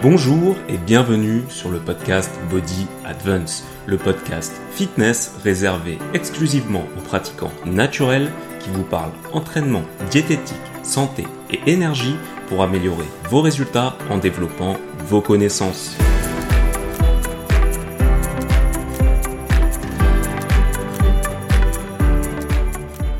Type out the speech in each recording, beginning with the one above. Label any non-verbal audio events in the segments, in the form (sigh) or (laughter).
Bonjour et bienvenue sur le podcast Body Advance, le podcast fitness réservé exclusivement aux pratiquants naturels qui vous parlent entraînement, diététique, santé et énergie pour améliorer vos résultats en développant vos connaissances.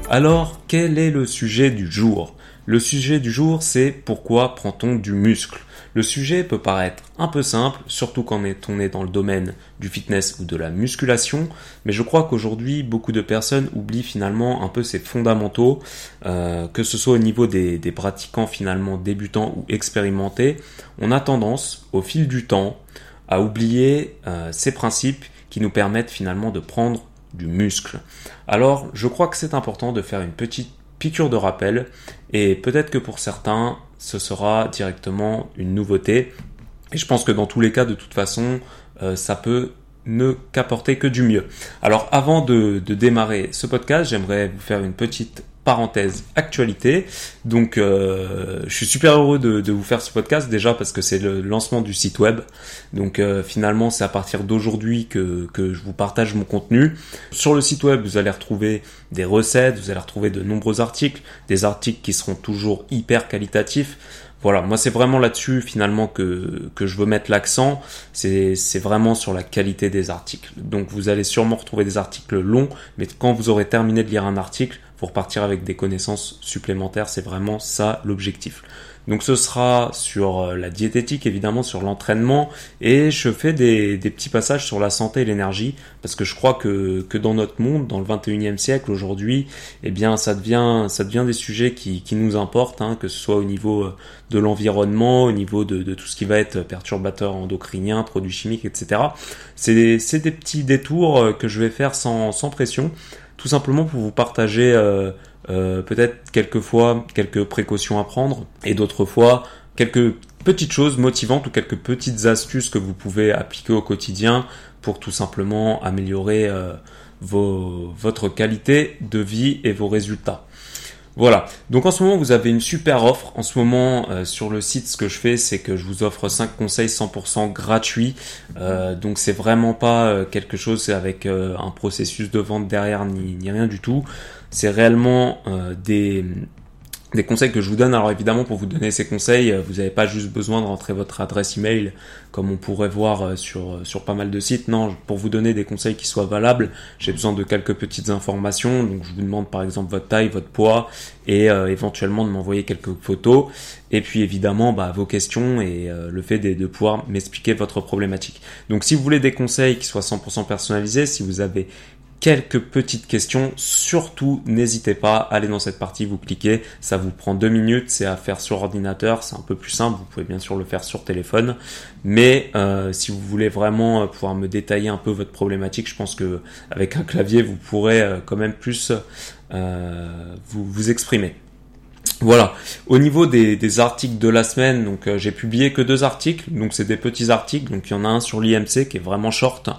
Alors, quel est le sujet du jour? Le sujet du jour, c'est pourquoi prend-on du muscle? Le sujet peut paraître un peu simple, surtout quand on est dans le domaine du fitness ou de la musculation, mais je crois qu'aujourd'hui beaucoup de personnes oublient finalement un peu ces fondamentaux, euh, que ce soit au niveau des, pratiquants finalement débutants ou expérimentés, on a tendance au fil du temps à oublier euh, ces principes qui nous permettent finalement de prendre du muscle. Alors je crois que c'est important de faire une petite piqûre de rappel et peut-être que pour certains ce sera directement une nouveauté. Et je pense que dans tous les cas, de toute façon, euh, ça peut ne qu'apporter que du mieux. Alors avant de, de démarrer ce podcast, j'aimerais vous faire une petite parenthèse actualité. Donc, euh, je suis super heureux de, vous faire ce podcast déjà parce que c'est le lancement du site web. Donc, euh, finalement, c'est à partir d'aujourd'hui que, que je vous partage mon contenu. Sur le site web, vous allez retrouver des recettes, vous allez retrouver de nombreux articles, des articles qui seront toujours hyper qualitatifs. Voilà, moi c'est vraiment là-dessus finalement que, que je veux mettre l'accent, c'est vraiment sur la qualité des articles. Donc vous allez sûrement retrouver des articles longs, mais quand vous aurez terminé de lire un article, pour partir avec des connaissances supplémentaires, c'est vraiment ça l'objectif. Donc ce sera sur euh, la diététique évidemment, sur l'entraînement et je fais des, petits passages sur la santé et l'énergie parce que je crois que, que dans notre monde, dans le 21e siècle aujourd'hui, eh bien ça devient, ça devient des sujets qui, qui nous importent, hein, que ce soit au niveau euh, de l'environnement, au niveau de, de, tout ce qui va être perturbateur endocrinien, produits chimiques, etc. C'est des, des petits détours euh, que je vais faire sans, sans pression tout simplement pour vous partager euh, euh, peut-être quelques fois quelques précautions à prendre et d'autres fois quelques petites choses motivantes ou quelques petites astuces que vous pouvez appliquer au quotidien pour tout simplement améliorer euh, vos, votre qualité de vie et vos résultats. Voilà. Donc en ce moment, vous avez une super offre. En ce moment, euh, sur le site, ce que je fais, c'est que je vous offre 5 conseils 100% gratuits. Euh, donc c'est vraiment pas euh, quelque chose avec un processus de vente derrière ni rien du tout. C'est réellement des des conseils que je vous donne. Alors évidemment, pour vous donner ces conseils, euh, vous n'avez pas juste besoin de rentrer votre adresse email comme on pourrait voir euh, sur, euh, sur pas mal de sites. Non, pour vous donner des conseils qui soient valables, j'ai besoin de quelques petites informations. Donc je vous demande par exemple votre taille, votre poids et éventuellement de m'envoyer quelques photos. Et puis évidemment bah, vos questions et le fait de, de pouvoir m'expliquer votre problématique. Donc si vous voulez des conseils qui soient 100% personnalisés, si vous avez quelques petites questions. Surtout, n'hésitez pas, à aller dans cette partie, vous cliquez, ça vous prend deux minutes, c'est à faire sur ordinateur, c'est un peu plus simple, vous pouvez bien sûr le faire sur téléphone. Mais euh, si vous voulez vraiment euh, pouvoir me détailler un peu votre problématique, je pense que avec un clavier, vous pourrez euh, quand même plus vous, vous exprimer. Voilà. Au niveau des, articles de la semaine, donc euh, j'ai publié que deux articles, donc c'est des petits articles. Donc il y en a un sur l'IMC qui est vraiment short.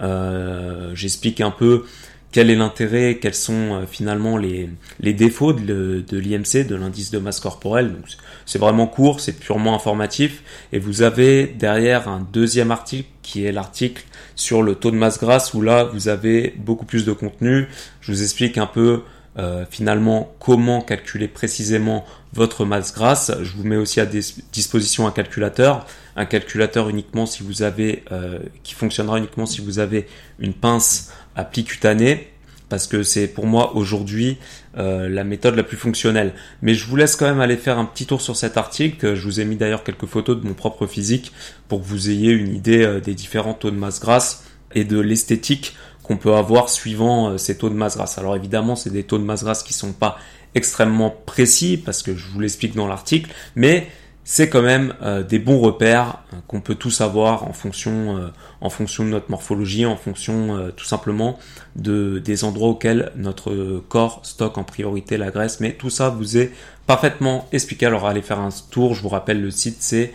Euh, j'explique un peu quel est l'intérêt, quels sont euh, finalement les, défauts de, de l'IMC, de l'indice de masse corporelle. Donc c'est vraiment court, c'est purement informatif. Et vous avez derrière un deuxième article qui est l'article sur le taux de masse grasse où là vous avez beaucoup plus de contenu. Je vous explique un peu euh, finalement comment calculer précisément votre masse grasse? Je vous mets aussi à disposition un calculateur, un calculateur uniquement si vous avez, euh, qui fonctionnera uniquement si vous avez une pince à pli cutané, parce que c'est pour moi aujourd'hui euh, la méthode la plus fonctionnelle. Mais je vous laisse quand même aller faire un petit tour sur cet article. Je vous ai mis d'ailleurs quelques photos de mon propre physique pour que vous ayez une idée des différents taux de masse grasse et de l'esthétique qu'on peut avoir suivant euh, ces taux de masse grasse. Alors évidemment, c'est des taux de masse grasse qui sont pas extrêmement précis parce que je vous l'explique dans l'article, mais c'est quand même euh, des bons repères euh, qu'on peut tous avoir en fonction, en fonction de notre morphologie, en fonction tout simplement de, des endroits auxquels notre corps stocke en priorité la graisse. Mais tout ça vous est parfaitement expliqué. Alors allez faire un tour, je vous rappelle le site c'est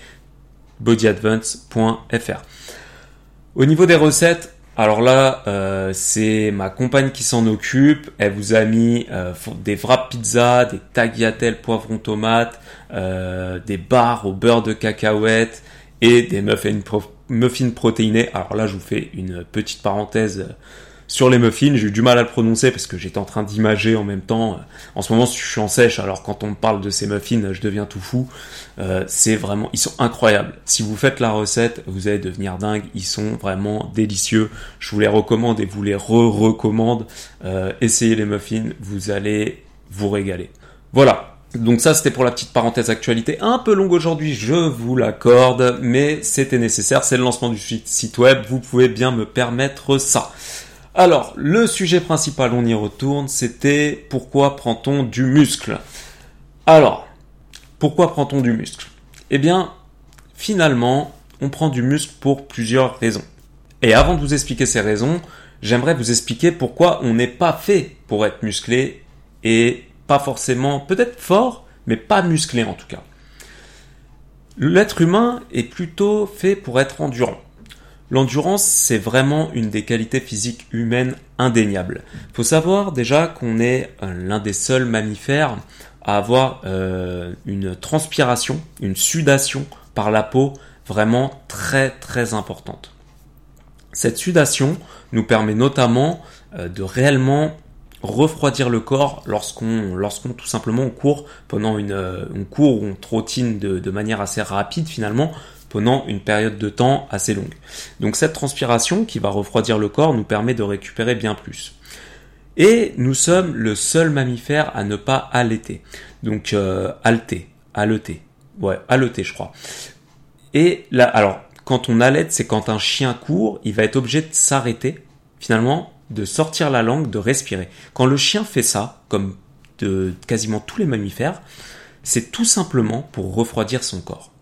bodyadvance.fr. Au niveau des recettes, alors là, euh, c'est ma compagne qui s'en occupe. Elle vous a mis euh, des wrap pizza, des tagliatelles poivron tomate, euh, des bars au beurre de cacahuète et des muffins, muffins protéinés. Alors là, je vous fais une petite parenthèse sur les muffins, j'ai eu du mal à le prononcer parce que j'étais en train d'imager en même temps. En ce moment, je suis en sèche, alors quand on me parle de ces muffins, je deviens tout fou. Euh, c'est vraiment, ils sont incroyables. Si vous faites la recette, vous allez devenir dingue. Ils sont vraiment délicieux. Je vous les recommande et vous les re-recommande. Euh, essayez les muffins, vous allez vous régaler. Voilà. Donc ça, c'était pour la petite parenthèse actualité. Un peu longue aujourd'hui, je vous l'accorde, mais c'était nécessaire. C'est le lancement du site web. Vous pouvez bien me permettre ça. Alors, le sujet principal, on y retourne, c'était pourquoi prend-on du muscle? Alors, pourquoi prend-on du muscle? Eh bien, finalement, on prend du muscle pour plusieurs raisons. Et avant de vous expliquer ces raisons, j'aimerais vous expliquer pourquoi on n'est pas fait pour être musclé et pas forcément, peut-être fort, mais pas musclé en tout cas. L'être humain est plutôt fait pour être endurant. L'endurance, c'est vraiment une des qualités physiques humaines indéniables. Il faut savoir déjà qu'on est euh, l'un des seuls mammifères à avoir euh, une transpiration, une sudation par la peau vraiment très très importante. Cette sudation nous permet notamment euh, de réellement refroidir le corps lorsqu'on lorsqu'on tout simplement court pendant une court ou on trottine de manière assez rapide finalement pendant une période de temps assez longue. Donc cette transpiration qui va refroidir le corps nous permet de récupérer bien plus. Et nous sommes le seul mammifère à ne pas allaiter. Donc euh, haleter. Ouais, haleter je crois. Et là, alors, quand on allaite, c'est quand un chien court, il va être obligé de s'arrêter, finalement, de sortir la langue, de respirer. Quand le chien fait ça, comme de quasiment tous les mammifères, c'est tout simplement pour refroidir son corps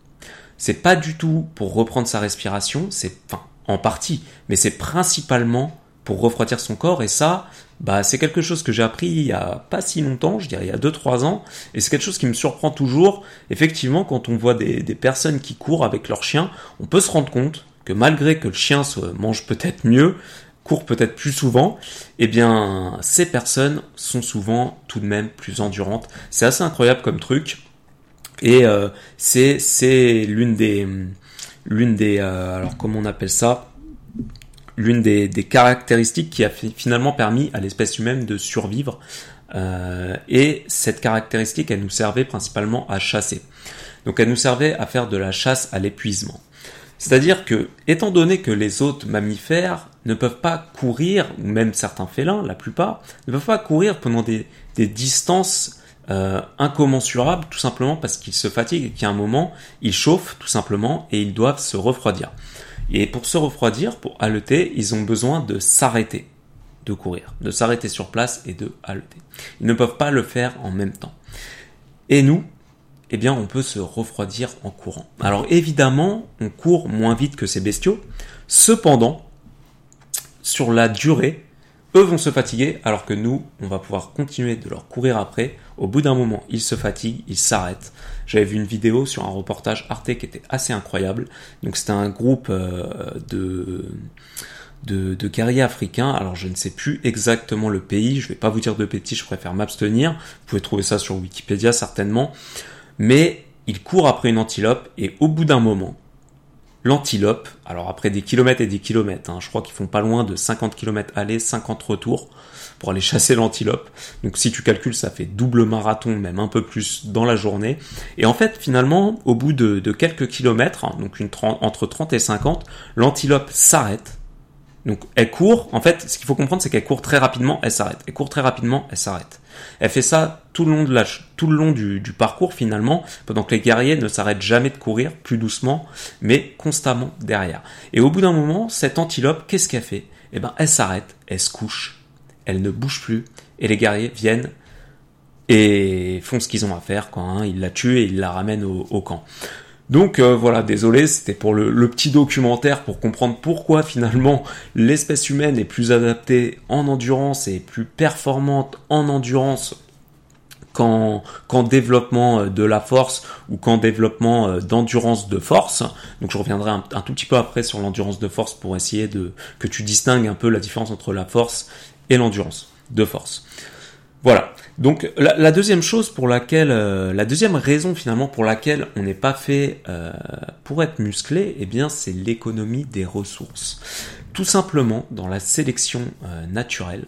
c'est pas du tout pour reprendre sa respiration, c'est enfin en partie, mais c'est principalement pour refroidir son corps et ça bah c'est quelque chose que j'ai appris il y a pas si longtemps, je dirais il y a 2 3 ans et c'est quelque chose qui me surprend toujours. Effectivement, quand on voit des, personnes qui courent avec leur chien, on peut se rendre compte que malgré que le chien mange peut-être mieux, court peut-être plus souvent, eh bien ces personnes sont souvent tout de même plus endurantes. C'est assez incroyable comme truc. Et euh, c'est c'est l'une des l'une des euh, alors comment on appelle ça? L'une des, des, caractéristiques qui a finalement permis à l'espèce humaine de survivre. Euh, et cette caractéristique, elle nous servait principalement à chasser. Donc elle nous servait à faire de la chasse à l'épuisement. C'est-à-dire que, étant donné que les autres mammifères ne peuvent pas courir, ou même certains félins, la plupart, ne peuvent pas courir pendant des, des distances euh, incommensurable tout simplement parce qu'ils se fatiguent et qu'à un moment ils chauffent tout simplement et ils doivent se refroidir. Et pour se refroidir, pour haleter, ils ont besoin de s'arrêter de courir, de s'arrêter sur place et de haleter. Ils ne peuvent pas le faire en même temps. Et nous, eh bien, on peut se refroidir en courant. Alors évidemment, on court moins vite que ces bestiaux. Cependant, sur la durée, eux vont se fatiguer alors que nous, on va pouvoir continuer de leur courir après. Au bout d'un moment, ils se fatiguent, ils s'arrêtent. J'avais vu une vidéo sur un reportage Arte qui était assez incroyable. Donc c'était un groupe euh, de, de, de, guerriers africains. Alors je ne sais plus exactement le pays, je vais pas vous dire de bêtises, je préfère m'abstenir. Vous pouvez trouver ça sur Wikipédia certainement. Mais ils courent après une antilope et au bout d'un moment, L'antilope, alors après des kilomètres et des kilomètres, hein, je crois qu'ils font pas loin de 50 kilomètres aller, 50 retour pour aller (laughs) chasser l'antilope. Donc si tu calcules, ça fait double marathon, même un peu plus dans la journée. Et en fait, finalement, au bout de, quelques kilomètres, hein, donc une entre 30 et 50, l'antilope s'arrête. Donc elle court, en fait, ce qu'il faut comprendre, c'est qu'elle court très rapidement, elle s'arrête. Elle court très rapidement, elle s'arrête. Elle fait ça tout le long, de la, tout le long du, parcours finalement, pendant que les guerriers ne s'arrêtent jamais de courir, plus doucement, mais constamment derrière. Et au bout d'un moment, cette antilope, qu'est-ce qu'elle fait? Eh ben, elle s'arrête, elle se couche, elle ne bouge plus, et les guerriers viennent et font ce qu'ils ont à faire quand hein, ils la tuent et ils la ramènent au camp. Donc euh, voilà, désolé, c'était pour le, petit documentaire pour comprendre pourquoi finalement l'espèce humaine est plus adaptée en endurance et plus performante en endurance qu'en développement euh, de la force ou qu'en développement euh, d'endurance de force. Donc je reviendrai un, tout petit peu après sur l'endurance de force pour essayer de que tu distingues un peu la différence entre la force et l'endurance de force. Voilà. Donc la, deuxième chose pour laquelle, la deuxième raison finalement pour laquelle on n'est pas fait pour être musclé, eh bien c'est l'économie des ressources. Tout simplement dans la sélection naturelle,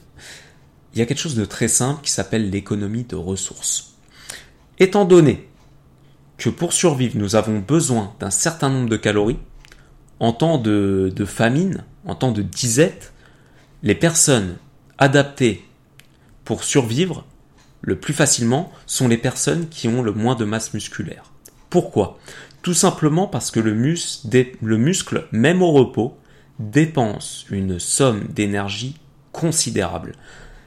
il y a quelque chose de très simple qui s'appelle l'économie de ressources. Étant donné que pour survivre, nous avons besoin d'un certain nombre de calories, en temps de, famine, en temps de disette, les personnes adaptées pour survivre le plus facilement sont les personnes qui ont le moins de masse musculaire. Pourquoi? Tout simplement parce que le, le muscle, même au repos, dépense une somme d'énergie considérable.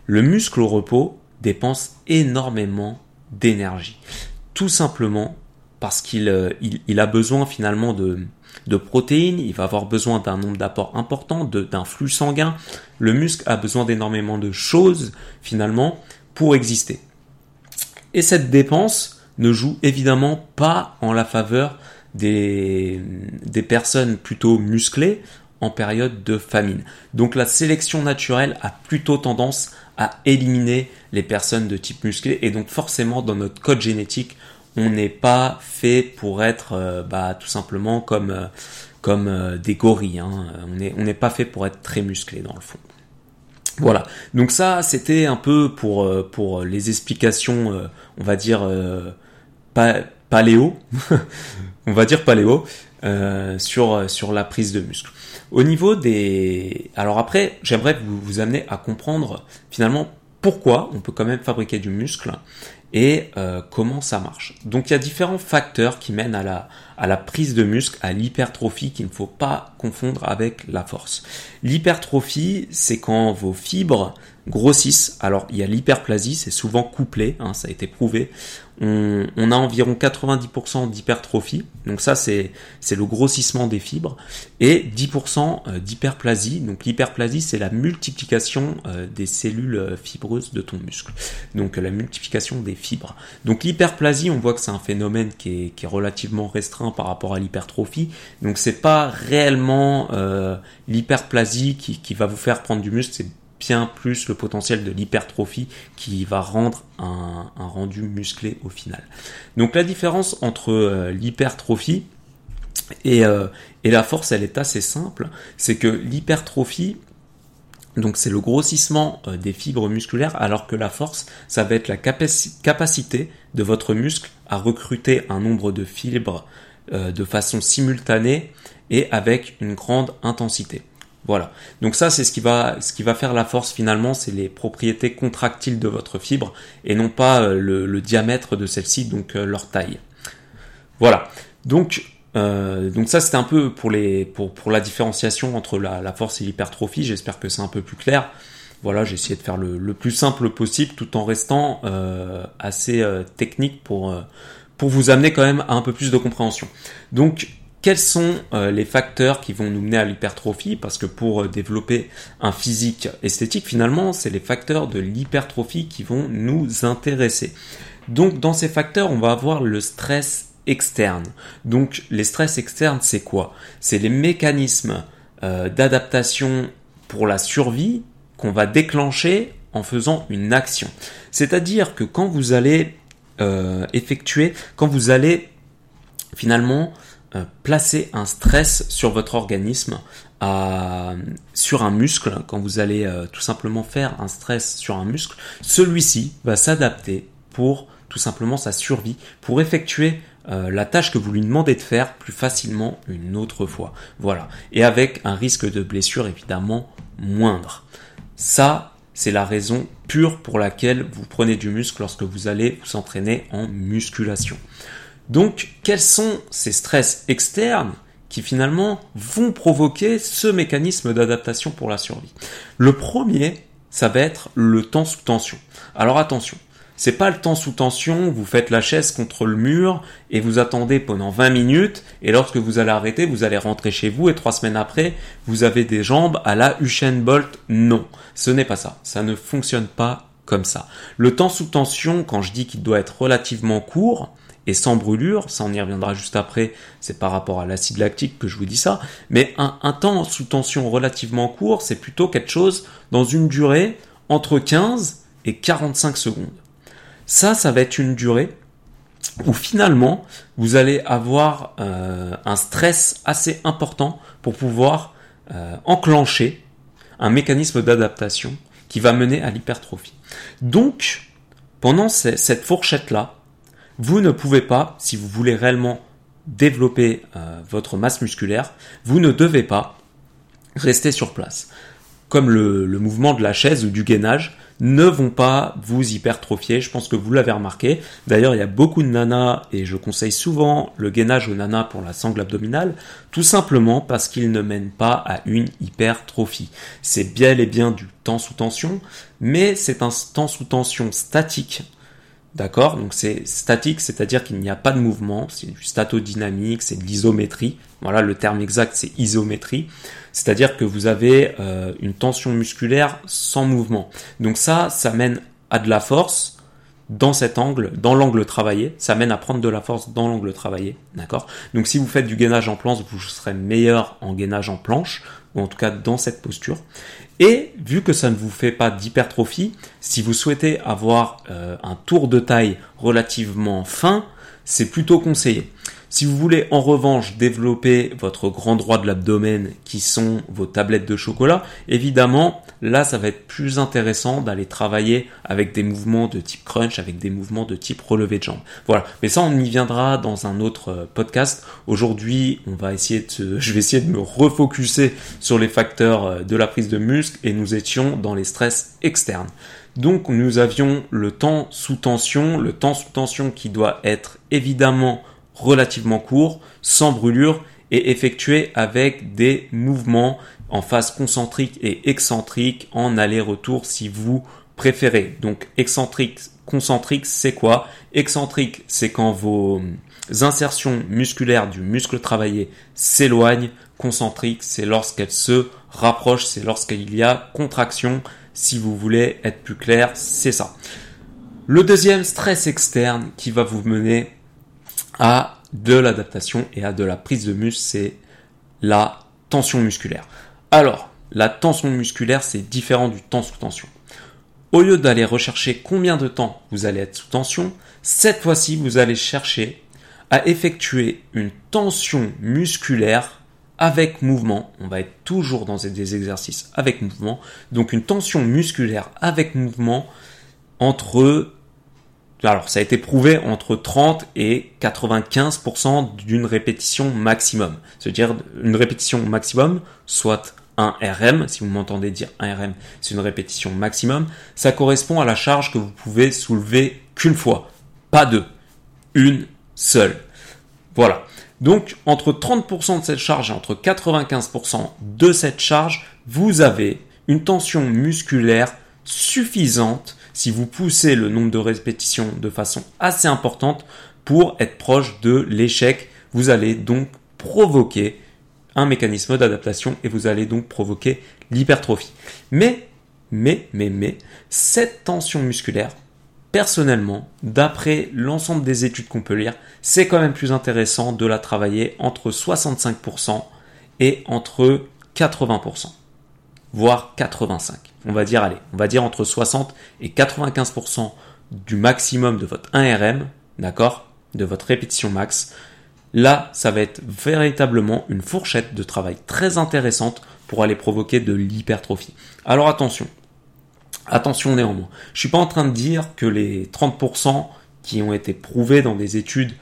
Le muscle au repos dépense énormément d'énergie. Tout simplement parce qu'il euh, a besoin finalement de, de protéines, il va avoir besoin d'un nombre d'apports important, d'un flux sanguin. Le muscle a besoin d'énormément de choses finalement pour exister. Et cette dépense ne joue évidemment pas en la faveur des, personnes plutôt musclées en période de famine. Donc la sélection naturelle a plutôt tendance à éliminer les personnes de type musclé et donc forcément dans notre code génétique on n'est pas fait pour être euh, bah, tout simplement comme euh, euh, des gorilles hein. on n'est on n'est pas fait pour être très musclé dans le fond voilà. Donc ça c'était un peu pour pour les explications (laughs) on va dire paléo. On va dire paléo sur sur la prise de muscle. Au niveau des... Alors après, j'aimerais vous amener à comprendre finalement pourquoi on peut quand même fabriquer du muscle et euh, comment ça marche. Donc il y a différents facteurs qui mènent à la, prise de muscle, à l'hypertrophie qu'il ne faut pas confondre avec la force. L'hypertrophie, c'est quand vos fibres grossissent. Alors il y a l'hyperplasie, c'est souvent couplé, hein, ça a été prouvé. On, a environ 90% d'hypertrophie, donc ça c'est le grossissement des fibres, et 10% euh, d'hyperplasie. Donc l'hyperplasie c'est la multiplication euh, des cellules euh, fibreuses de ton muscle, donc la multiplication des fibres. Donc l'hyperplasie, on voit que c'est un phénomène qui est, qui est, relativement restreint par rapport à l'hypertrophie. Donc c'est pas réellement l'hyperplasie qui, qui va vous faire prendre du muscle, bien plus le potentiel de l'hypertrophie qui va rendre un, rendu musclé au final. Donc la différence entre euh, l'hypertrophie et, euh, et, la force, elle est assez simple. C'est que l'hypertrophie, donc c'est le grossissement euh, des fibres musculaires, alors que la force, ça va être la capacité de votre muscle à recruter un nombre de fibres de façon simultanée et avec une grande intensité. Voilà. Donc ça, c'est ce qui va, faire la force finalement, c'est les propriétés contractiles de votre fibre et non pas euh, le, diamètre de celle-ci, donc euh, leur taille. Voilà. Donc, euh, ça, c'était un peu pour la différenciation entre la, force et l'hypertrophie. J'espère que c'est un peu plus clair. Voilà, j'ai essayé de faire le, plus simple possible tout en restant assez technique pour pour vous amener quand même à un peu plus de compréhension. Donc quels sont euh, les facteurs qui vont nous mener à l'hypertrophie? Parce que pour euh, développer un physique esthétique, finalement, c'est les facteurs de l'hypertrophie qui vont nous intéresser. Donc dans ces facteurs, on va avoir le stress externe. Donc les stress externes, c'est quoi? C'est les mécanismes euh, d'adaptation pour la survie qu'on va déclencher en faisant une action. C'est-à-dire que quand vous allez effectuer, quand vous allez finalement placer un stress sur votre organisme, sur un muscle, quand vous allez euh, tout simplement faire un stress sur un muscle, celui-ci va s'adapter pour tout simplement sa survie, pour effectuer euh, la tâche que vous lui demandez de faire plus facilement une autre fois. Voilà. Et avec un risque de blessure évidemment moindre. Ça, c'est la raison pure pour laquelle vous prenez du muscle lorsque vous allez vous entraîner en musculation. Donc, quels sont ces stress externes qui finalement vont provoquer ce mécanisme d'adaptation pour la survie? Le premier, ça va être le temps sous tension. Alors attention, c'est pas le temps sous tension, vous faites la chaise contre le mur et vous attendez pendant 20 minutes et lorsque vous allez arrêter, vous allez rentrer chez vous et trois semaines après, vous avez des jambes à la Usain Bolt. Non, ce n'est pas ça. Ça ne fonctionne pas comme ça. Le temps sous tension, quand je dis qu'il doit être relativement court, et sans brûlure, ça on y reviendra juste après, c'est par rapport à l'acide lactique que je vous dis ça, mais un, temps sous tension relativement court, c'est plutôt quelque chose dans une durée entre 15 et 45 secondes. Ça, ça va être une durée où finalement vous allez avoir euh, un stress assez important pour pouvoir euh, enclencher un mécanisme d'adaptation qui va mener à l'hypertrophie. Donc, pendant cette fourchette-là, vous ne pouvez pas, si vous voulez réellement développer euh, votre masse musculaire, vous ne devez pas rester sur place. Comme le, le mouvement de la chaise ou du gainage, ne vont pas vous hypertrophier. Je pense que vous l'avez remarqué. D'ailleurs, il y a beaucoup de nanas et je conseille souvent le gainage aux nanas pour la sangle abdominale, tout simplement parce qu'il ne mène pas à une hypertrophie. C'est bien et bien du temps sous tension, mais c'est un temps sous tension statique. D'accord? Donc c'est statique, c'est-à-dire qu'il n'y a pas de mouvement, c'est du statodynamique, c'est de l'isométrie. Voilà, le terme exact, c'est isométrie. C'est-à-dire que vous avez euh, une tension musculaire sans mouvement. Donc ça, ça mène à de la force dans cet angle, dans l'angle travaillé. Ça mène à prendre de la force dans l'angle travaillé. D'accord? Donc si vous faites du gainage en planche, vous serez meilleur en gainage en planche, ou en tout cas dans cette posture. Et vu que ça ne vous fait pas d'hypertrophie, si vous souhaitez avoir euh, un tour de taille relativement fin, c'est plutôt conseillé. Si vous voulez en revanche développer votre grand droit de l'abdomen qui sont vos tablettes de chocolat, évidemment, là ça va être plus intéressant d'aller travailler avec des mouvements de type crunch, avec des mouvements de type relevé de jambes. Voilà, mais ça on y viendra dans un autre euh, podcast. Aujourd'hui, on va essayer de (laughs) je vais essayer de me refocuser sur les facteurs euh, de la prise de muscle et nous étions dans les stress externes. Donc nous avions le temps sous tension, le temps sous tension qui doit être évidemment relativement court, sans brûlure et effectué avec des mouvements en phase concentrique et excentrique en aller-retour si vous préférez. Donc excentrique, concentrique, c'est quoi? Excentrique, c'est quand vos insertions musculaires du muscle travaillé s'éloignent. Concentrique, c'est lorsqu'elles se rapprochent, c'est lorsqu'il y a contraction. Si vous voulez être plus clair, c'est ça. Le deuxième stress externe qui va vous mener à de l'adaptation et à de la prise de muscle, c'est la tension musculaire. Alors, la tension musculaire, c'est différent du temps sous tension. Au lieu d'aller rechercher combien de temps vous allez être sous tension, cette fois-ci, vous allez chercher à effectuer une tension musculaire avec mouvement. On va être toujours dans des exercices avec mouvement. Donc une tension musculaire avec mouvement entre alors ça a été prouvé entre 30 et 95% d'une répétition maximum. C'est-à-dire une répétition maximum, soit un RM, si vous m'entendez dire un RM, c'est une répétition maximum, ça correspond à la charge que vous pouvez soulever qu'une fois, pas deux, une seule. Voilà. Donc entre 30% de cette charge et entre 95% de cette charge, vous avez une tension musculaire suffisante si vous poussez le nombre de répétitions de façon assez importante pour être proche de l'échec, vous allez donc provoquer un mécanisme d'adaptation et vous allez donc provoquer l'hypertrophie. Mais, mais, mais, mais, cette tension musculaire, personnellement, d'après l'ensemble des études qu'on peut lire, c'est quand même plus intéressant de la travailler entre 65% et entre 80% voire 85. On va dire, allez, on va dire entre 60 et 95% du maximum de votre 1RM, d'accord, de votre répétition max. Là, ça va être véritablement une fourchette de travail très intéressante pour aller provoquer de l'hypertrophie. Alors attention, attention néanmoins. Je suis pas en train de dire que les 30% qui ont été prouvés dans des études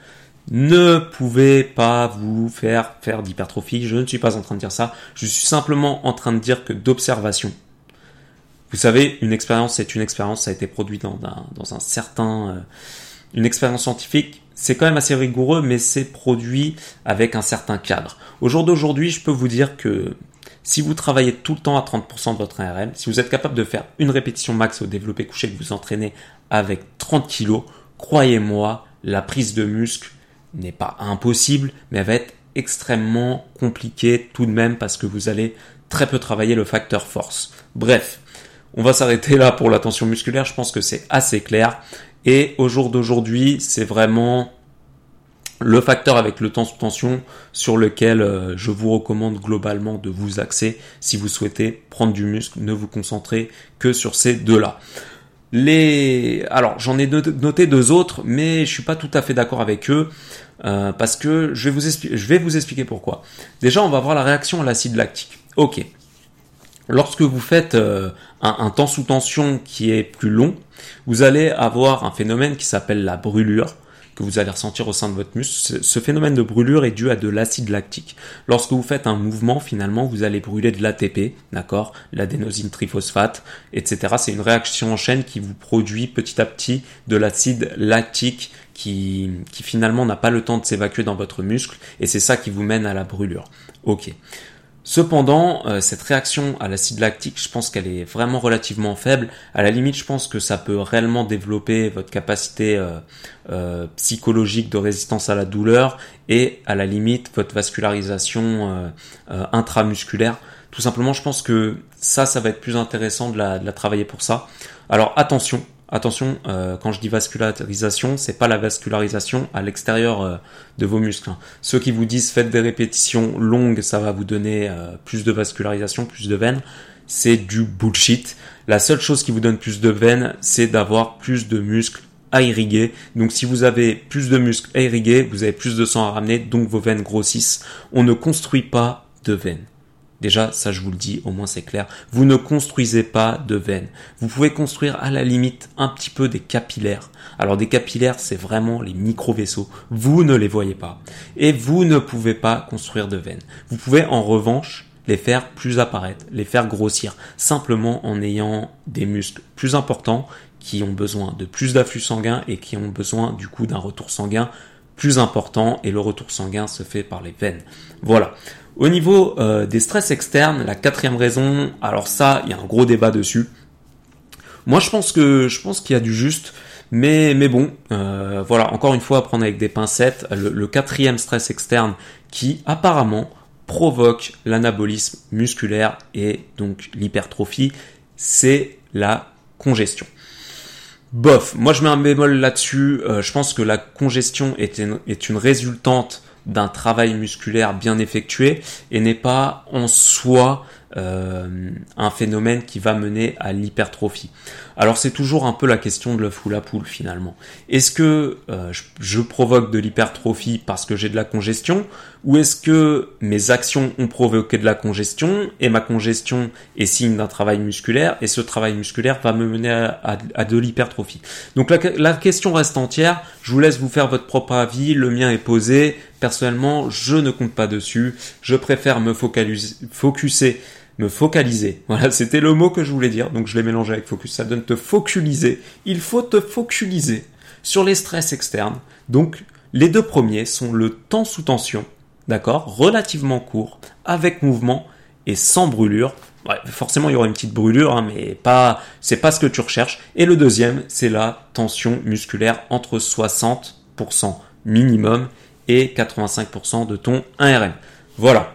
ne pouvez pas vous faire faire d'hypertrophie. Je ne suis pas en train de dire ça. Je suis simplement en train de dire que d'observation. Vous savez, une expérience, c'est une expérience. Ça a été produit dans un, dans un certain, euh, une expérience scientifique. C'est quand même assez rigoureux, mais c'est produit avec un certain cadre. Au jour d'aujourd'hui, je peux vous dire que si vous travaillez tout le temps à 30% de votre ARM, si vous êtes capable de faire une répétition max au développé couché que vous entraînez avec 30 kg, croyez-moi, la prise de muscle n'est pas impossible, mais elle va être extrêmement compliquée tout de même parce que vous allez très peu travailler le facteur force. Bref, on va s'arrêter là pour la tension musculaire, je pense que c'est assez clair. Et au jour d'aujourd'hui, c'est vraiment le facteur avec le temps sous tension sur lequel euh, je vous recommande globalement de vous axer si vous souhaitez prendre du muscle, ne vous concentrez que sur ces deux-là. Les, alors j'en ai noté deux autres, mais je suis pas tout à fait d'accord avec eux euh, parce que je vais vous expliquer, pourquoi. Déjà, on va voir la réaction à l'acide lactique. Ok. Lorsque vous faites euh, un, un, temps sous tension qui est plus long, vous allez avoir un phénomène qui s'appelle la brûlure que vous allez ressentir au sein de votre muscle. Ce phénomène de brûlure est dû à de l'acide lactique. Lorsque vous faites un mouvement, finalement, vous allez brûler de l'ATP, d'accord, l'adénosine triphosphate, etc. C'est une réaction en chaîne qui vous produit petit à petit de l'acide lactique qui, qui finalement n'a pas le temps de s'évacuer dans votre muscle et c'est ça qui vous mène à la brûlure. Ok. Cependant, euh, cette réaction à l'acide lactique, je pense qu'elle est vraiment relativement faible. À la limite, je pense que ça peut réellement développer votre capacité euh, euh, psychologique de résistance à la douleur et à la limite votre vascularisation intramusculaire. Tout simplement, je pense que ça, ça va être plus intéressant de la, de la travailler pour ça. Alors attention, Attention, euh, quand je dis vascularisation, c'est pas la vascularisation à l'extérieur euh, de vos muscles. Hein. Ceux qui vous disent faites des répétitions longues, ça va vous donner euh, plus de vascularisation, plus de veines, c'est du bullshit. La seule chose qui vous donne plus de veines, c'est d'avoir plus de muscles à irriguer. Donc si vous avez plus de muscles à irriguer, vous avez plus de sang à ramener, donc vos veines grossissent. On ne construit pas de veines. Déjà, ça je vous le dis, au moins c'est clair. Vous ne construisez pas de veines. Vous pouvez construire à la limite un petit peu des capillaires. Alors des capillaires, c'est vraiment les micro-vaisseaux. Vous ne les voyez pas. Et vous ne pouvez pas construire de veines. Vous pouvez en revanche les faire plus apparaître, les faire grossir, simplement en ayant des muscles plus importants qui ont besoin de plus d'afflux sanguin et qui ont besoin du coup d'un retour sanguin plus important et le retour sanguin se fait par les veines. Voilà. Au niveau euh, des stress externes, la quatrième raison, alors ça, il y a un gros débat dessus. Moi, je pense que je pense qu'il y a du juste, mais mais bon, euh, voilà, encore une fois, à prendre avec des pincettes. Le, quatrième stress externe qui apparemment provoque l'anabolisme musculaire et donc l'hypertrophie, c'est la congestion. Bof, moi je mets un bémol là-dessus. Euh, je pense que la congestion est est une résultante d'un travail musculaire bien effectué et n'est pas en soi euh, un phénomène qui va mener à l'hypertrophie. Alors c'est toujours un peu la question de l'œuf ou la poule finalement. Est-ce que euh, je, provoque de l'hypertrophie parce que j'ai de la congestion ou est-ce que mes actions ont provoqué de la congestion et ma congestion est signe d'un travail musculaire et ce travail musculaire va me mener à, de l'hypertrophie? Donc la, question reste entière, je vous laisse vous faire votre propre avis, le mien est posé, personnellement je ne compte pas dessus, je préfère me focaliser, focuser me focaliser. (laughs) Voilà, c'était le mot que je voulais dire, donc je l'ai mélangé avec focus. Ça donne te focaliser. Il faut te focaliser sur les stress externes. Donc, les deux premiers sont le temps sous tension, d'accord, relativement court, avec mouvement et sans brûlure. Ouais, forcément, il y aura une petite brûlure, hein, mais pas, c'est pas ce que tu recherches. Et le deuxième, c'est la tension musculaire entre 60% minimum et 85% de ton 1RM. Voilà.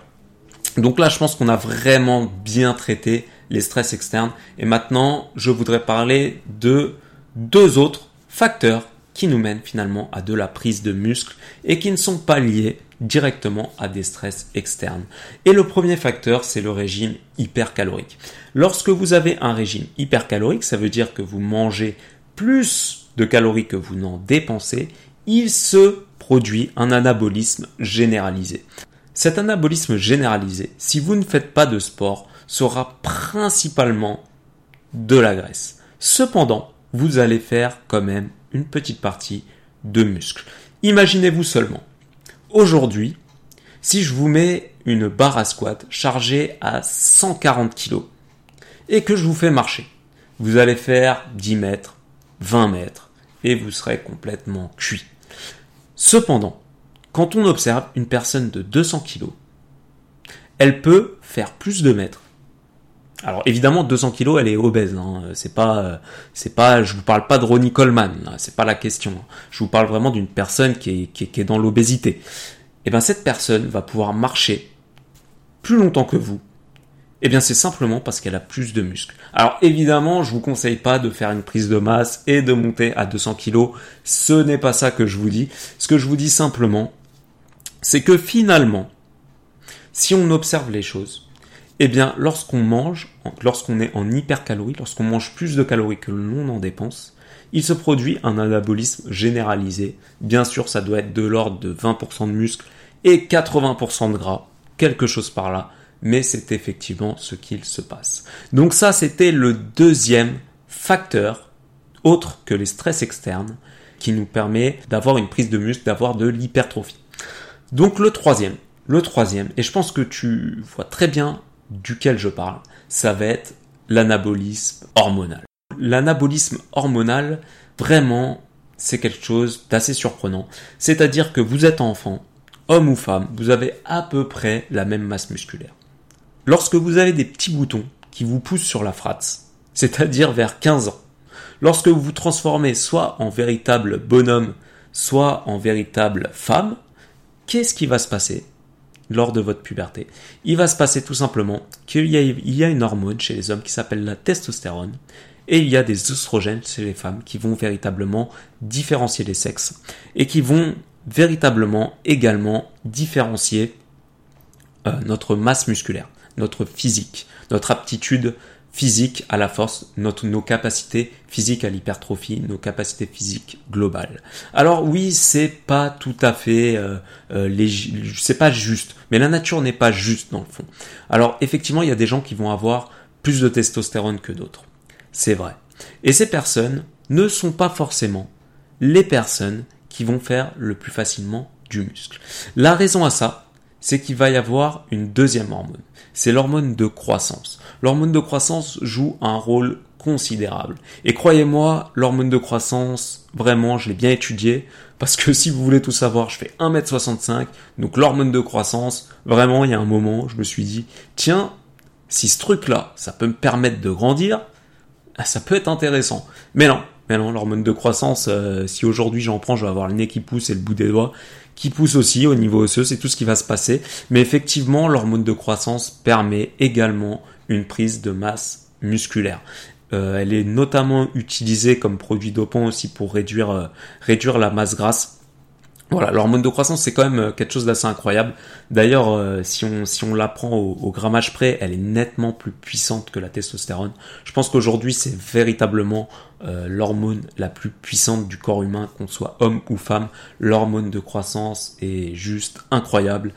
Donc là, je pense qu'on a vraiment bien traité les stress externes. Et maintenant, je voudrais parler de deux autres facteurs qui nous mènent finalement à de la prise de muscle et qui ne sont pas liés directement à des stress externes. Et le premier facteur, c'est le régime hypercalorique. Lorsque vous avez un régime hypercalorique, ça veut dire que vous mangez plus de calories que vous n'en dépensez, il se produit un anabolisme généralisé. Cet anabolisme généralisé, si vous ne faites pas de sport, sera principalement de la graisse. Cependant, vous allez faire quand même une petite partie de muscle. Imaginez-vous seulement, aujourd'hui, si je vous mets une barre à squat chargée à 140 kg et que je vous fais marcher, vous allez faire 10 mètres, 20 mètres et vous serez complètement cuit. Cependant, quand on observe une personne de 200 kg, elle peut faire plus de mètres. Alors évidemment 200 kg elle est obèse, hein. c'est pas c'est pas je vous parle pas de Ronnie Coleman, c'est pas la question. Je vous parle vraiment d'une personne qui est, dans l'obésité. Et eh bien cette personne va pouvoir marcher plus longtemps que vous. Et eh bien c'est simplement parce qu'elle a plus de muscles. Alors évidemment, je vous conseille pas de faire une prise de masse et de monter à 200 kg. Ce n'est pas ça que je vous dis. Ce que je vous dis simplement, c'est que finalement, si on observe les choses, Eh bien, lorsqu'on mange, lorsqu'on est en hypercalorie, lorsqu'on mange plus de calories que l'on en dépense, il se produit un anabolisme généralisé. Bien sûr, ça doit être de l'ordre de 20% de muscle et 80% de gras, quelque chose par là, mais c'est effectivement ce qu'il se passe. Donc ça, c'était le deuxième facteur, autre que les stress externes, qui nous permet d'avoir une prise de muscle, d'avoir de l'hypertrophie. Donc le troisième, le troisième, et je pense que tu vois très bien duquel je parle, ça va être l'anabolisme hormonal. L'anabolisme hormonal, vraiment, c'est quelque chose d'assez surprenant. C'est-à-dire que vous êtes enfant, homme ou femme, vous avez à peu près la même masse musculaire. Lorsque vous avez des petits boutons qui vous poussent sur la frate, c'est-à-dire vers 15 ans, lorsque vous vous transformez soit en véritable bonhomme, soit en véritable femme, qu'est-ce qui va se passer lors de votre puberté? Il va se passer tout simplement qu'il y, a, une hormone chez les hommes qui s'appelle la testostérone et il y a des oestrogènes chez les femmes qui vont véritablement différencier les sexes et qui vont véritablement également différencier euh, notre masse musculaire, notre physique, notre aptitude physique à la force, notre, nos capacités physiques à l'hypertrophie, nos capacités physiques globales. Alors oui, c'est pas tout à fait, euh, euh c'est pas juste, mais la nature n'est pas juste dans le fond. Alors effectivement, il y a des gens qui vont avoir plus de testostérone que d'autres. C'est vrai. Et ces personnes ne sont pas forcément les personnes qui vont faire le plus facilement du muscle. La raison à ça, c'est qu'il va y avoir une deuxième hormone. C'est l'hormone de croissance. L'hormone de croissance joue un rôle considérable. Et croyez-moi, l'hormone de croissance, vraiment, je l'ai bien étudié, parce que si vous voulez tout savoir, je fais 1m65, donc l'hormone de croissance, vraiment, il y a un moment, je me suis dit, tiens, si ce truc-là, ça peut me permettre de grandir, ah, ça peut être intéressant. Mais non, mais non, l'hormone de croissance, euh, si aujourd'hui j'en prends, je vais avoir le nez qui pousse et le bout des doigts qui pousse aussi au niveau osseux, c'est tout ce qui va se passer. Mais effectivement, l'hormone de croissance permet également une prise de masse musculaire. Euh, elle est notamment utilisée comme produit dopant aussi pour réduire, euh, réduire la masse grasse. Voilà, l'hormone de croissance, c'est quand même euh, quelque chose d'assez incroyable. D'ailleurs, si on, si on la prend au, grammage près, elle est nettement plus puissante que la testostérone. Je pense qu'aujourd'hui, c'est véritablement l'hormone la plus puissante du corps humain, qu'on soit homme ou femme. L'hormone de croissance est juste incroyable.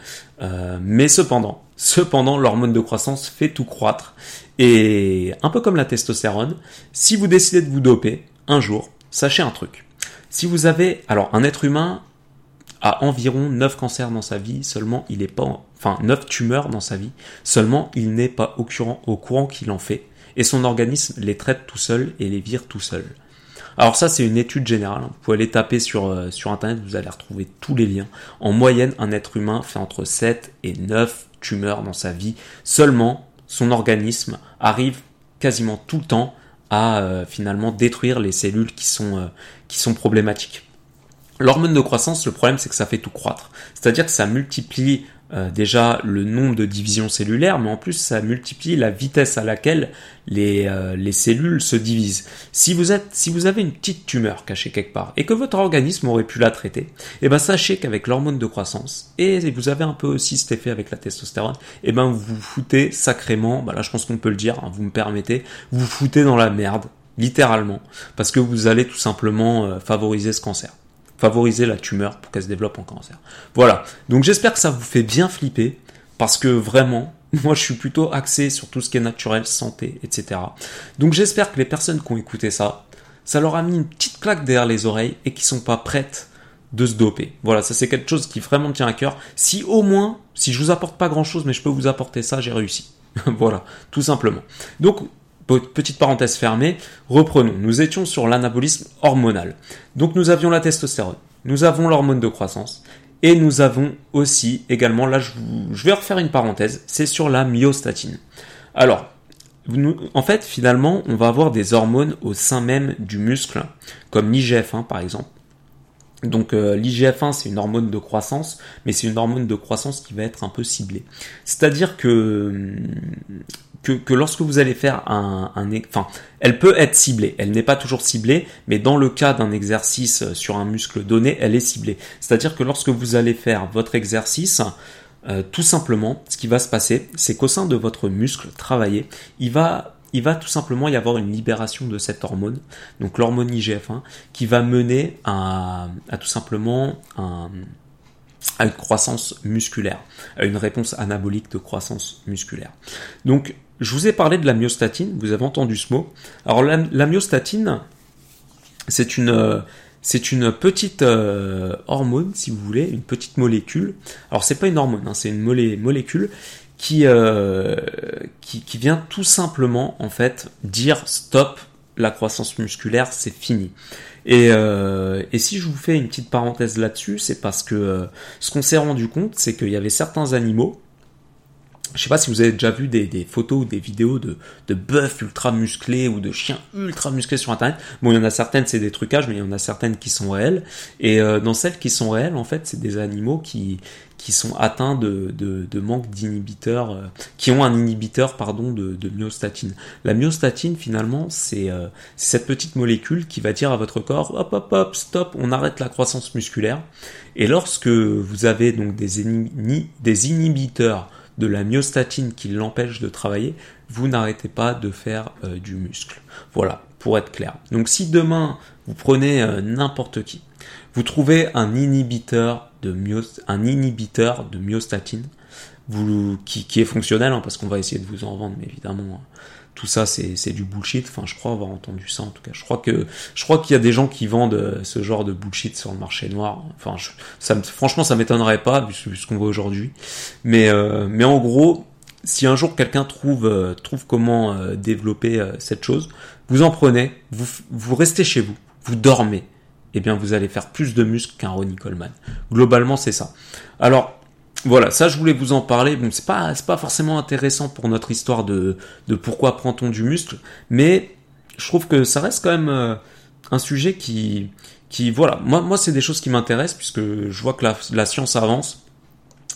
mais cependant, Cependant, l'hormone de croissance fait tout croître. Et un peu comme la testostérone, si vous décidez de vous doper un jour, sachez un truc. Si vous avez, alors un être humain a environ 9 cancers dans sa vie, seulement il n'est pas, enfin 9 tumeurs dans sa vie, seulement il n'est pas au courant, au courant qu'il en fait, et son organisme les traite tout seul et les vire tout seul. Alors ça, c'est une étude générale. Vous pouvez aller taper sur, euh, sur Internet, vous allez retrouver tous les liens. En moyenne, un être humain fait entre 7 et 9 tumeurs dans sa vie. Seulement, son organisme arrive quasiment tout le temps à euh, finalement détruire les cellules qui sont, euh, qui sont problématiques. L'hormone de croissance, le problème c'est que ça fait tout croître. C'est-à-dire que ça multiplie euh, déjà le nombre de divisions cellulaires, mais en plus ça multiplie la vitesse à laquelle les, euh, les cellules se divisent. Si vous, êtes, si vous avez une petite tumeur cachée quelque part et que votre organisme aurait pu la traiter, et eh ben sachez qu'avec l'hormone de croissance, et vous avez un peu aussi cet effet avec la testostérone, et eh ben vous vous foutez sacrément, bah là je pense qu'on peut le dire, hein, vous me permettez, vous vous foutez dans la merde, littéralement, parce que vous allez tout simplement euh, favoriser ce cancer favoriser la tumeur pour qu'elle se développe en cancer. Voilà. Donc j'espère que ça vous fait bien flipper parce que vraiment, (laughs) moi je suis plutôt axé sur tout ce qui est naturel, santé, etc. Donc j'espère que les personnes qui ont écouté ça, ça leur a mis une petite claque derrière les oreilles et qui sont pas prêtes de se doper. Voilà, ça c'est quelque chose qui vraiment tient à cœur. Si au moins, si je vous apporte pas grand chose, mais je peux vous apporter ça, j'ai réussi. (laughs) voilà, tout simplement. Donc Petite parenthèse fermée, reprenons. Nous étions sur l'anabolisme hormonal. Donc nous avions la testostérone, nous avons l'hormone de croissance, et nous avons aussi également, là je, vais refaire une parenthèse, c'est sur la myostatine. Alors, en fait, finalement, on va avoir des hormones au sein même du muscle, comme l'IGF-1 par exemple. Donc euh, l'IGF-1 c'est une hormone de croissance, mais c'est une hormone de croissance qui va être un peu ciblée. C'est-à-dire que que, lorsque vous allez faire un, un, enfin, elle peut être ciblée. Elle n'est pas toujours ciblée, mais dans le cas d'un exercice sur un muscle donné, elle est ciblée. C'est-à-dire que lorsque vous allez faire votre exercice, tout simplement, ce qui va se passer, c'est qu'au sein de votre muscle travaillé, il va il va tout simplement y avoir une libération de cette hormone, donc l'hormone IGF-1, qui va mener à, tout simplement à une croissance musculaire, à une réponse anabolique de croissance musculaire. Donc, je vous ai parlé de la myostatine, vous avez entendu ce mot. Alors, la, myostatine, c'est une, c'est une petite euh, hormone, si vous voulez, une petite molécule. Alors, c'est pas une hormone, hein, c'est une molécule euh, qui, qui, vient tout simplement en fait dire stop la croissance musculaire c'est fini et, euh, si je vous fais une petite parenthèse là-dessus c'est parce que euh, ce qu'on s'est rendu compte c'est qu'il y avait certains animaux je sais pas si vous avez déjà vu des, photos ou des vidéos de, de bœufs ultra musclés ou de chiens ultra musclés sur internet. Bon, il y en a certaines, c'est des trucages, mais il y en a certaines qui sont réelles. Et dans celles qui sont réelles, en fait, c'est des animaux qui, qui sont atteints de, de, manque d'inhibiteurs, euh, qui ont un inhibiteur pardon de, de myostatine. La myostatine finalement c'est euh, cette petite molécule qui va dire à votre corps hop hop hop stop, on arrête la croissance musculaire. Et lorsque vous avez donc des inhibiteurs de la myostatine qui l'empêchent de travailler, vous n'arrêtez pas de faire euh, du muscle. Voilà, pour être clair. Donc si demain vous prenez n'importe qui, vous trouvez un inhibiteur de myostatine vous, qui, est fonctionnel, hein, parce qu'on va essayer de vous en vendre, mais évidemment, tout ça c'est du bullshit. Enfin, je crois avoir entendu ça en tout cas. Je crois que je crois qu'il y a des gens qui vendent euh, ce genre de bullshit sur le marché noir. Enfin, ça franchement, ça m'étonnerait pas vu, ce qu'on voit aujourd'hui. Mais euh, mais en gros, si un jour quelqu'un trouve euh, trouve comment développer cette chose, vous en prenez, vous vous restez chez vous, vous dormez eh bien vous allez faire plus de muscles qu'un Ronnie Coleman. Globalement, c'est ça. Alors, voilà, ça je voulais vous en parler. Bon, c'est pas pas forcément intéressant pour notre histoire de de pourquoi prend-on du muscle, mais je trouve que ça reste quand même euh, un sujet qui qui voilà, moi moi c'est des choses qui m'intéressent puisque je vois que la, la science avance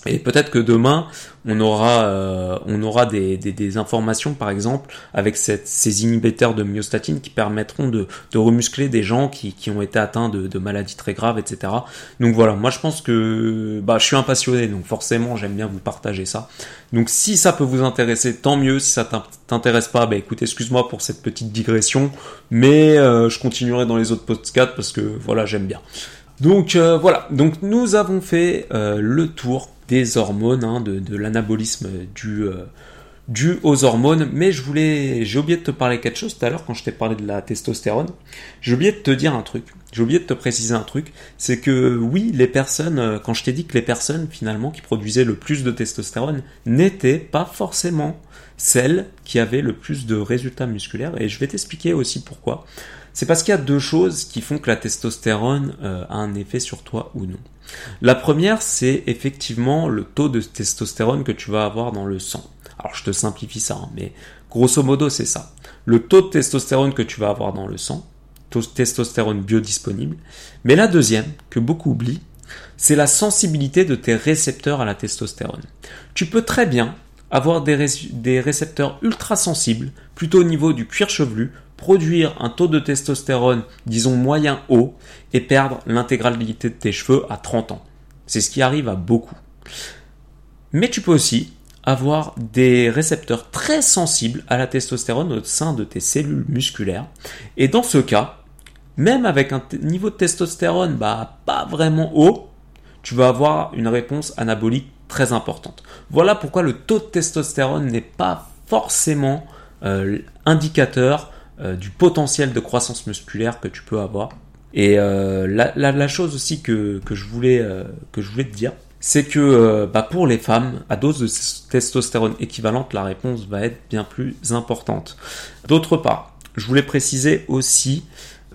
et peut-être que demain, on aura, euh, on aura des, des, informations, par exemple, avec ces inhibiteurs de myostatine qui permettront de, de remuscler des gens qui, qui ont été atteints de, de, maladies très graves, etc. Donc voilà, moi je pense que bah, je suis un passionné, donc forcément j'aime bien vous partager ça. Donc si ça peut vous intéresser, tant mieux. Si ça t'intéresse pas, bah écoute, excuse-moi pour cette petite digression, mais euh, je continuerai dans les autres podcasts parce que voilà, j'aime bien. Donc euh, voilà, donc nous avons fait le tour des hormones, hein, de, l'anabolisme dû, euh, aux hormones. Mais je voulais, j'ai oublié de te parler quelque chose tout à l'heure quand je t'ai parlé de la testostérone. J'ai oublié de te dire un truc. J'ai oublié de te préciser un truc. C'est que oui, les personnes, euh, quand je t'ai dit que les personnes finalement qui produisaient le plus de testostérone n'étaient pas forcément celles qui avaient le plus de résultats musculaires. Et je vais t'expliquer aussi pourquoi. C'est parce qu'il y a deux choses qui font que la testostérone euh, a un effet sur toi ou non. La première, c'est effectivement le taux de testostérone que tu vas avoir dans le sang. Alors je te simplifie ça, hein, mais grosso modo c'est ça. Le taux de testostérone que tu vas avoir dans le sang, taux de testostérone biodisponible. Mais la deuxième, que beaucoup oublient, c'est la sensibilité de tes récepteurs à la testostérone. Tu peux très bien avoir des, des récepteurs ultra sensibles, plutôt au niveau du cuir chevelu, produire un taux de testostérone, disons moyen haut, et perdre l'intégralité de tes cheveux à 30 ans. C'est ce qui arrive à beaucoup. Mais tu peux aussi avoir des récepteurs très sensibles à la testostérone au sein de tes cellules musculaires. Et dans ce cas, même avec un niveau de testostérone bah, pas vraiment haut, tu vas avoir une réponse anabolique très importante. Voilà pourquoi le taux de testostérone n'est pas forcément euh, indicateur euh, du potentiel de croissance musculaire que tu peux avoir. Et euh, la, chose aussi que, je voulais, euh, que je voulais te dire, c'est que bah, pour les femmes, à dose de testostérone équivalente, la réponse va être bien plus importante. D'autre part, je voulais préciser aussi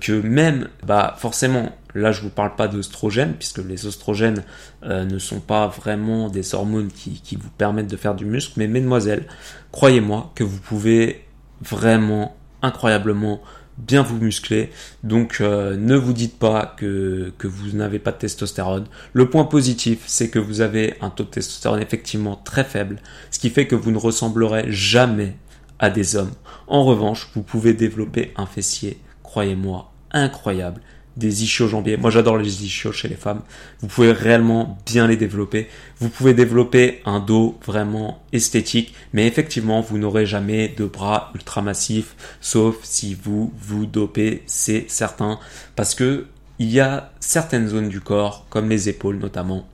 que même, bah forcément, là je vous parle pas d'oestrogènes, puisque les oestrogènes ne sont pas vraiment des hormones qui, qui vous permettent de faire du muscle, mais mesdemoiselles, croyez-moi que vous pouvez vraiment incroyablement bien vous muscler. Donc euh, ne vous dites pas que, que vous n'avez pas de testostérone. Le point positif, c'est que vous avez un taux de testostérone effectivement très faible, ce qui fait que vous ne ressemblerez jamais à des hommes. En revanche, vous pouvez développer un fessier, croyez-moi, incroyable des ischios jambiers. Moi, j'adore les ischios chez les femmes. Vous pouvez réellement bien les développer. Vous pouvez développer un dos vraiment esthétique, mais effectivement, vous n'aurez jamais de bras ultra massifs, sauf si vous vous dopez, c'est certain, parce que il y a certaines zones du corps, comme les épaules notamment,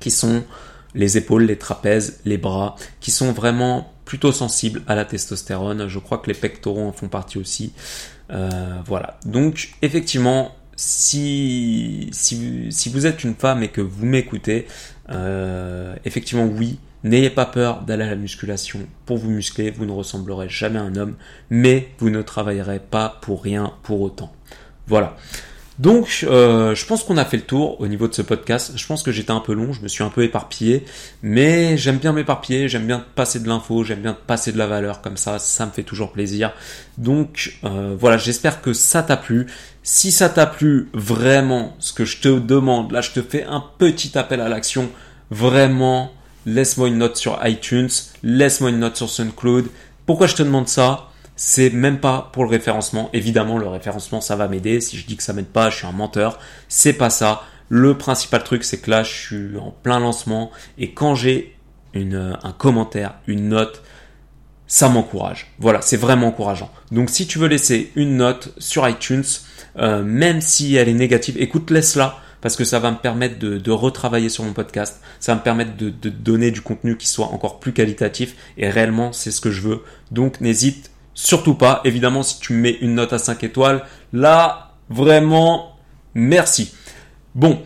qui sont les épaules, les trapèzes, les bras, qui sont vraiment plutôt sensibles à la testostérone. Je crois que les pectoraux en font partie aussi. Euh, voilà. Donc effectivement, si, si, vous êtes une femme et que vous m'écoutez, euh, effectivement oui, n'ayez pas peur d'aller à la musculation pour vous muscler, vous ne ressemblerez jamais à un homme, mais vous ne travaillerez pas pour rien pour autant. Voilà. Donc, euh, je pense qu'on a fait le tour au niveau de ce podcast. Je pense que j'étais un peu long, je me suis un peu éparpillé, mais j'aime bien m'éparpiller, j'aime bien passer de l'info, j'aime bien passer de la valeur comme ça, ça me fait toujours plaisir. Donc, euh, voilà, j'espère que ça t'a plu. Si ça t'a plu, vraiment, ce que je te demande, là, je te fais un petit appel à l'action. Vraiment, laisse-moi une note sur iTunes, laisse-moi une note sur SoundCloud. Pourquoi je te demande ça? C'est même pas pour le référencement. Évidemment, le référencement, ça va m'aider. Si je dis que ça m'aide pas, je suis un menteur. C'est pas ça. Le principal truc, c'est que là, je suis en plein lancement et quand j'ai une, un commentaire, une note, ça m'encourage. Voilà, c'est vraiment encourageant. Donc, si tu veux laisser une note sur iTunes, euh, même si elle est négative, écoute, laisse-la parce que ça va me permettre de, retravailler sur mon podcast, ça va me permettre de, de, donner du contenu qui soit encore plus qualitatif et réellement c'est ce que je veux. Donc n'hésite Surtout pas. Évidemment, si tu mets une note à 5 étoiles, là, vraiment, merci. Bon.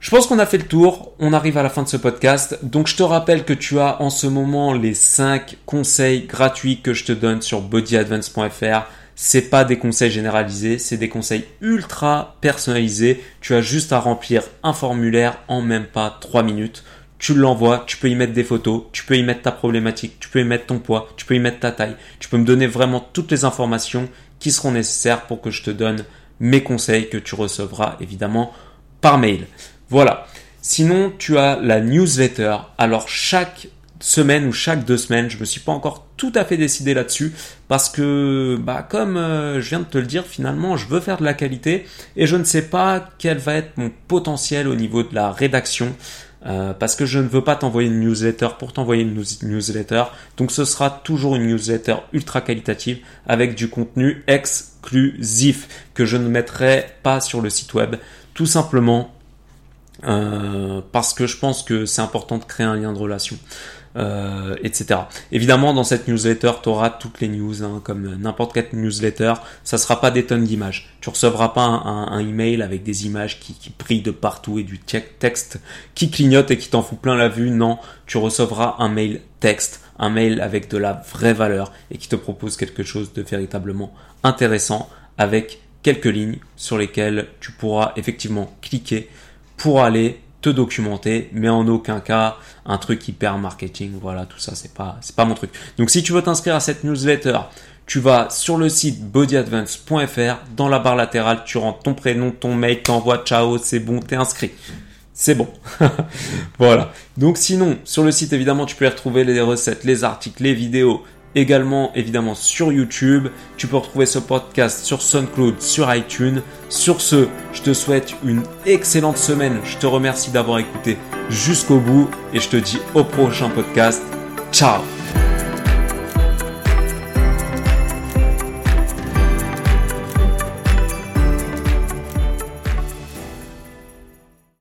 Je pense qu'on a fait le tour, on arrive à la fin de ce podcast. Donc je te rappelle que tu as en ce moment les 5 conseils gratuits que je te donne sur bodyadvance.fr. C'est pas des conseils généralisés, c'est des conseils ultra personnalisés. Tu as juste à remplir un formulaire en même pas 3 minutes tu l'envoies, tu peux y mettre des photos, tu peux y mettre ta problématique, tu peux y mettre ton poids, tu peux y mettre ta taille, tu peux me donner vraiment toutes les informations qui seront nécessaires pour que je te donne mes conseils que tu recevras évidemment par mail. Voilà. Sinon, tu as la newsletter. Alors chaque semaine ou chaque deux semaines, je me suis pas encore tout à fait décidé là-dessus parce que bah comme euh, je viens de te le dire finalement, je veux faire de la qualité et je ne sais pas quel va être mon potentiel au niveau de la rédaction. Euh, parce que je ne veux pas t'envoyer une newsletter pour t'envoyer une newsletter. Donc ce sera toujours une newsletter ultra qualitative avec du contenu exclusif que je ne mettrai pas sur le site web. Tout simplement euh, parce que je pense que c'est important de créer un lien de relation. Euh, etc. Évidemment, dans cette newsletter, tu auras toutes les news, hein, comme n'importe quelle newsletter. Ça sera pas des tonnes d'images. Tu recevras pas un, email avec des images qui, qui brillent de partout et du texte qui clignote et qui t'en fout plein la vue. Non, tu recevras un mail texte, un mail avec de la vraie valeur et qui te propose quelque chose de véritablement intéressant avec quelques lignes sur lesquelles tu pourras effectivement cliquer pour aller te documenter, mais en aucun cas un truc hyper marketing. Voilà, tout ça, c'est pas, c'est pas mon truc. Donc, si tu veux t'inscrire à cette newsletter, tu vas sur le site bodyadvance.fr. Dans la barre latérale, tu rentres ton prénom, ton mail, t'envoies ciao, c'est bon, t'es inscrit. C'est bon. (laughs) voilà. Donc sinon, sur le site, évidemment, tu peux y retrouver les recettes, les articles, les vidéos, également évidemment sur YouTube. Tu peux retrouver ce podcast sur SoundCloud, sur iTunes. Sur ce, je te souhaite une excellente semaine. Je te remercie d'avoir écouté jusqu'au bout et je te dis au prochain podcast. Ciao